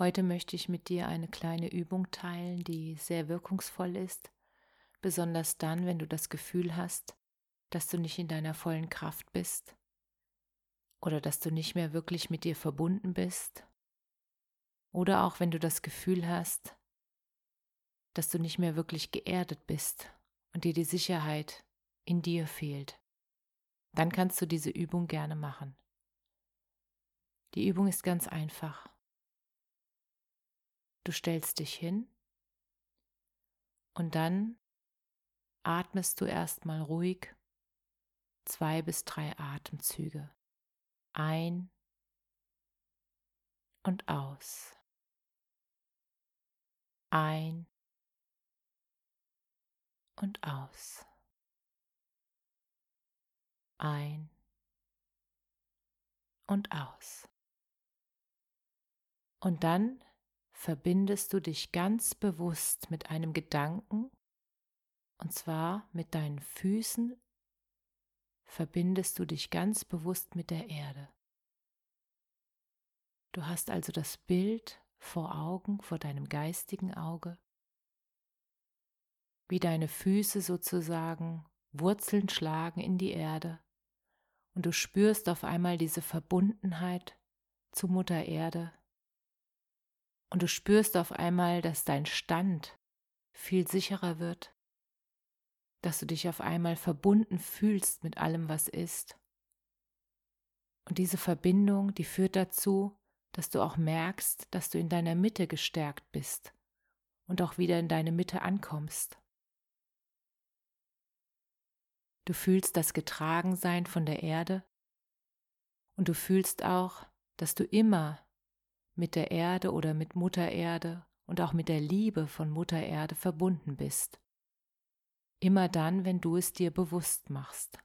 Heute möchte ich mit dir eine kleine Übung teilen, die sehr wirkungsvoll ist, besonders dann, wenn du das Gefühl hast, dass du nicht in deiner vollen Kraft bist oder dass du nicht mehr wirklich mit dir verbunden bist oder auch wenn du das Gefühl hast, dass du nicht mehr wirklich geerdet bist und dir die Sicherheit in dir fehlt. Dann kannst du diese Übung gerne machen. Die Übung ist ganz einfach. Du stellst dich hin und dann atmest du erstmal ruhig zwei bis drei Atemzüge ein und aus. Ein und aus. Ein und aus. Und dann verbindest du dich ganz bewusst mit einem Gedanken, und zwar mit deinen Füßen, verbindest du dich ganz bewusst mit der Erde. Du hast also das Bild vor Augen, vor deinem geistigen Auge, wie deine Füße sozusagen Wurzeln schlagen in die Erde und du spürst auf einmal diese Verbundenheit zu Mutter Erde, und du spürst auf einmal, dass dein Stand viel sicherer wird, dass du dich auf einmal verbunden fühlst mit allem, was ist. Und diese Verbindung, die führt dazu, dass du auch merkst, dass du in deiner Mitte gestärkt bist und auch wieder in deine Mitte ankommst. Du fühlst das Getragensein von der Erde und du fühlst auch, dass du immer mit der Erde oder mit Mutter Erde und auch mit der Liebe von Mutter Erde verbunden bist. Immer dann, wenn du es dir bewusst machst.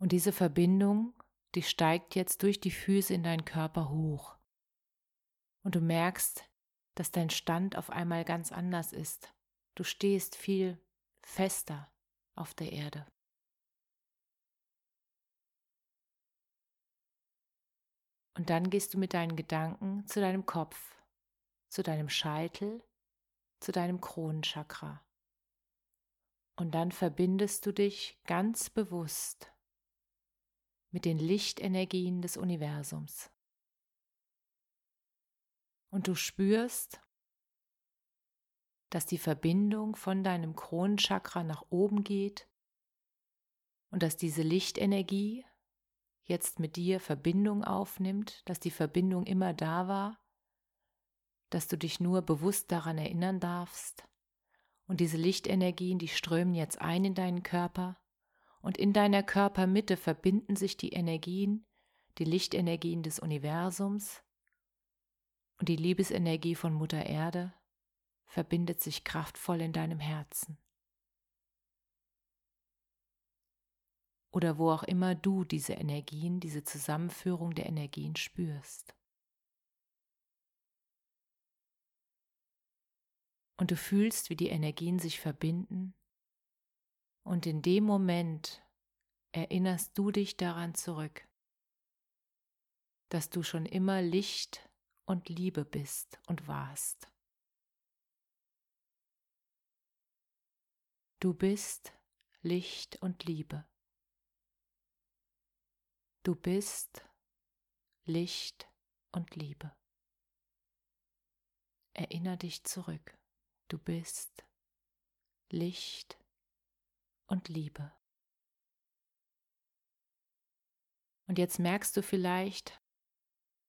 Und diese Verbindung, die steigt jetzt durch die Füße in deinen Körper hoch. Und du merkst, dass dein Stand auf einmal ganz anders ist. Du stehst viel fester auf der Erde. Und dann gehst du mit deinen Gedanken zu deinem Kopf, zu deinem Scheitel, zu deinem Kronenchakra. Und dann verbindest du dich ganz bewusst mit den Lichtenergien des Universums. Und du spürst, dass die Verbindung von deinem Kronenchakra nach oben geht und dass diese Lichtenergie jetzt mit dir Verbindung aufnimmt, dass die Verbindung immer da war, dass du dich nur bewusst daran erinnern darfst. Und diese Lichtenergien, die strömen jetzt ein in deinen Körper und in deiner Körpermitte verbinden sich die Energien, die Lichtenergien des Universums und die Liebesenergie von Mutter Erde verbindet sich kraftvoll in deinem Herzen. Oder wo auch immer du diese Energien, diese Zusammenführung der Energien spürst. Und du fühlst, wie die Energien sich verbinden und in dem Moment erinnerst du dich daran zurück, dass du schon immer Licht und Liebe bist und warst. Du bist Licht und Liebe. Du bist Licht und Liebe. Erinner dich zurück. Du bist Licht und Liebe. Und jetzt merkst du vielleicht,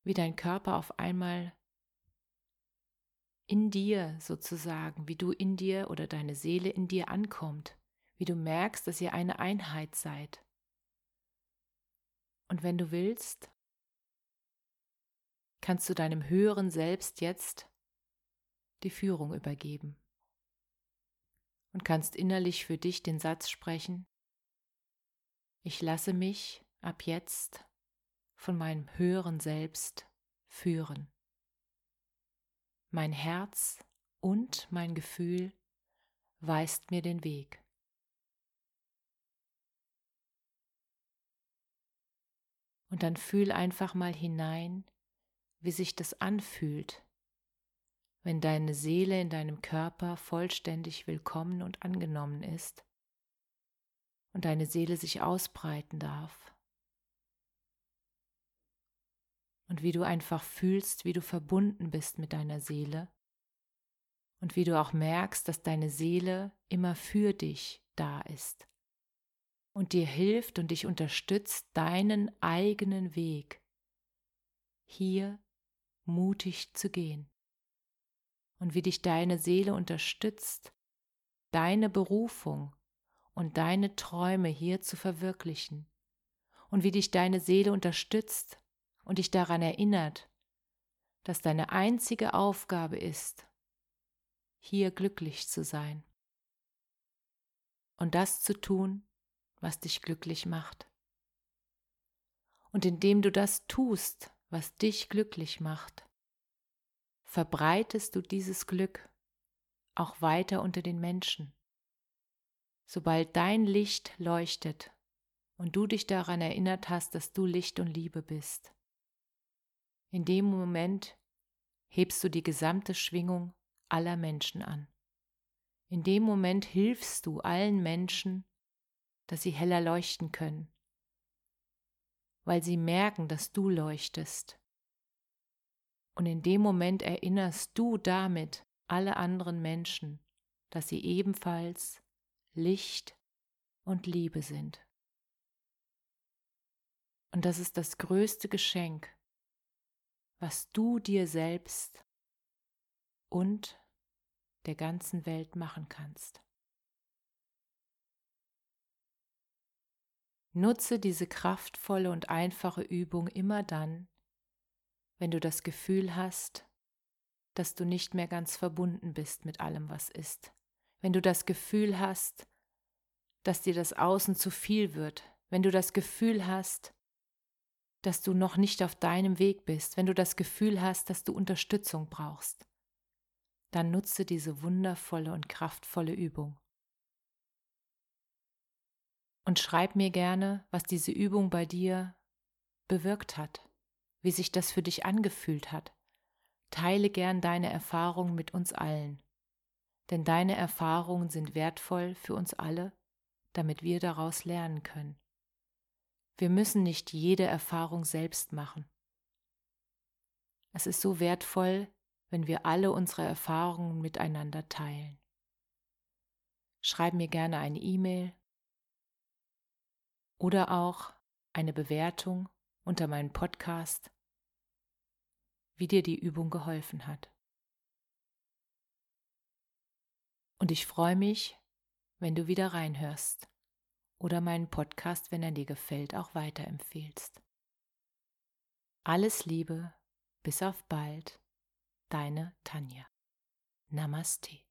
wie dein Körper auf einmal in dir sozusagen, wie du in dir oder deine Seele in dir ankommt, wie du merkst, dass ihr eine Einheit seid. Und wenn du willst, kannst du deinem höheren Selbst jetzt die Führung übergeben und kannst innerlich für dich den Satz sprechen, ich lasse mich ab jetzt von meinem höheren Selbst führen. Mein Herz und mein Gefühl weist mir den Weg. Und dann fühl einfach mal hinein, wie sich das anfühlt, wenn deine Seele in deinem Körper vollständig willkommen und angenommen ist und deine Seele sich ausbreiten darf. Und wie du einfach fühlst, wie du verbunden bist mit deiner Seele und wie du auch merkst, dass deine Seele immer für dich da ist und dir hilft und dich unterstützt, deinen eigenen Weg hier mutig zu gehen. Und wie dich deine Seele unterstützt, deine Berufung und deine Träume hier zu verwirklichen. Und wie dich deine Seele unterstützt und dich daran erinnert, dass deine einzige Aufgabe ist, hier glücklich zu sein. Und das zu tun, was dich glücklich macht. Und indem du das tust, was dich glücklich macht, verbreitest du dieses Glück auch weiter unter den Menschen. Sobald dein Licht leuchtet und du dich daran erinnert hast, dass du Licht und Liebe bist, in dem Moment hebst du die gesamte Schwingung aller Menschen an. In dem Moment hilfst du allen Menschen, dass sie heller leuchten können, weil sie merken, dass du leuchtest. Und in dem Moment erinnerst du damit alle anderen Menschen, dass sie ebenfalls Licht und Liebe sind. Und das ist das größte Geschenk, was du dir selbst und der ganzen Welt machen kannst. Nutze diese kraftvolle und einfache Übung immer dann, wenn du das Gefühl hast, dass du nicht mehr ganz verbunden bist mit allem, was ist. Wenn du das Gefühl hast, dass dir das Außen zu viel wird. Wenn du das Gefühl hast, dass du noch nicht auf deinem Weg bist. Wenn du das Gefühl hast, dass du Unterstützung brauchst. Dann nutze diese wundervolle und kraftvolle Übung und schreib mir gerne, was diese Übung bei dir bewirkt hat, wie sich das für dich angefühlt hat. Teile gern deine Erfahrungen mit uns allen, denn deine Erfahrungen sind wertvoll für uns alle, damit wir daraus lernen können. Wir müssen nicht jede Erfahrung selbst machen. Es ist so wertvoll, wenn wir alle unsere Erfahrungen miteinander teilen. Schreib mir gerne eine E-Mail oder auch eine Bewertung unter meinem Podcast, wie dir die Übung geholfen hat. Und ich freue mich, wenn du wieder reinhörst oder meinen Podcast, wenn er dir gefällt, auch weiterempfehlst. Alles Liebe, bis auf bald, deine Tanja. Namaste.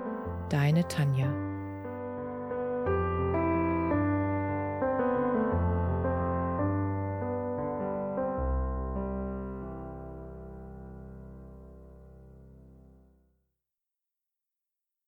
Deine Tanja.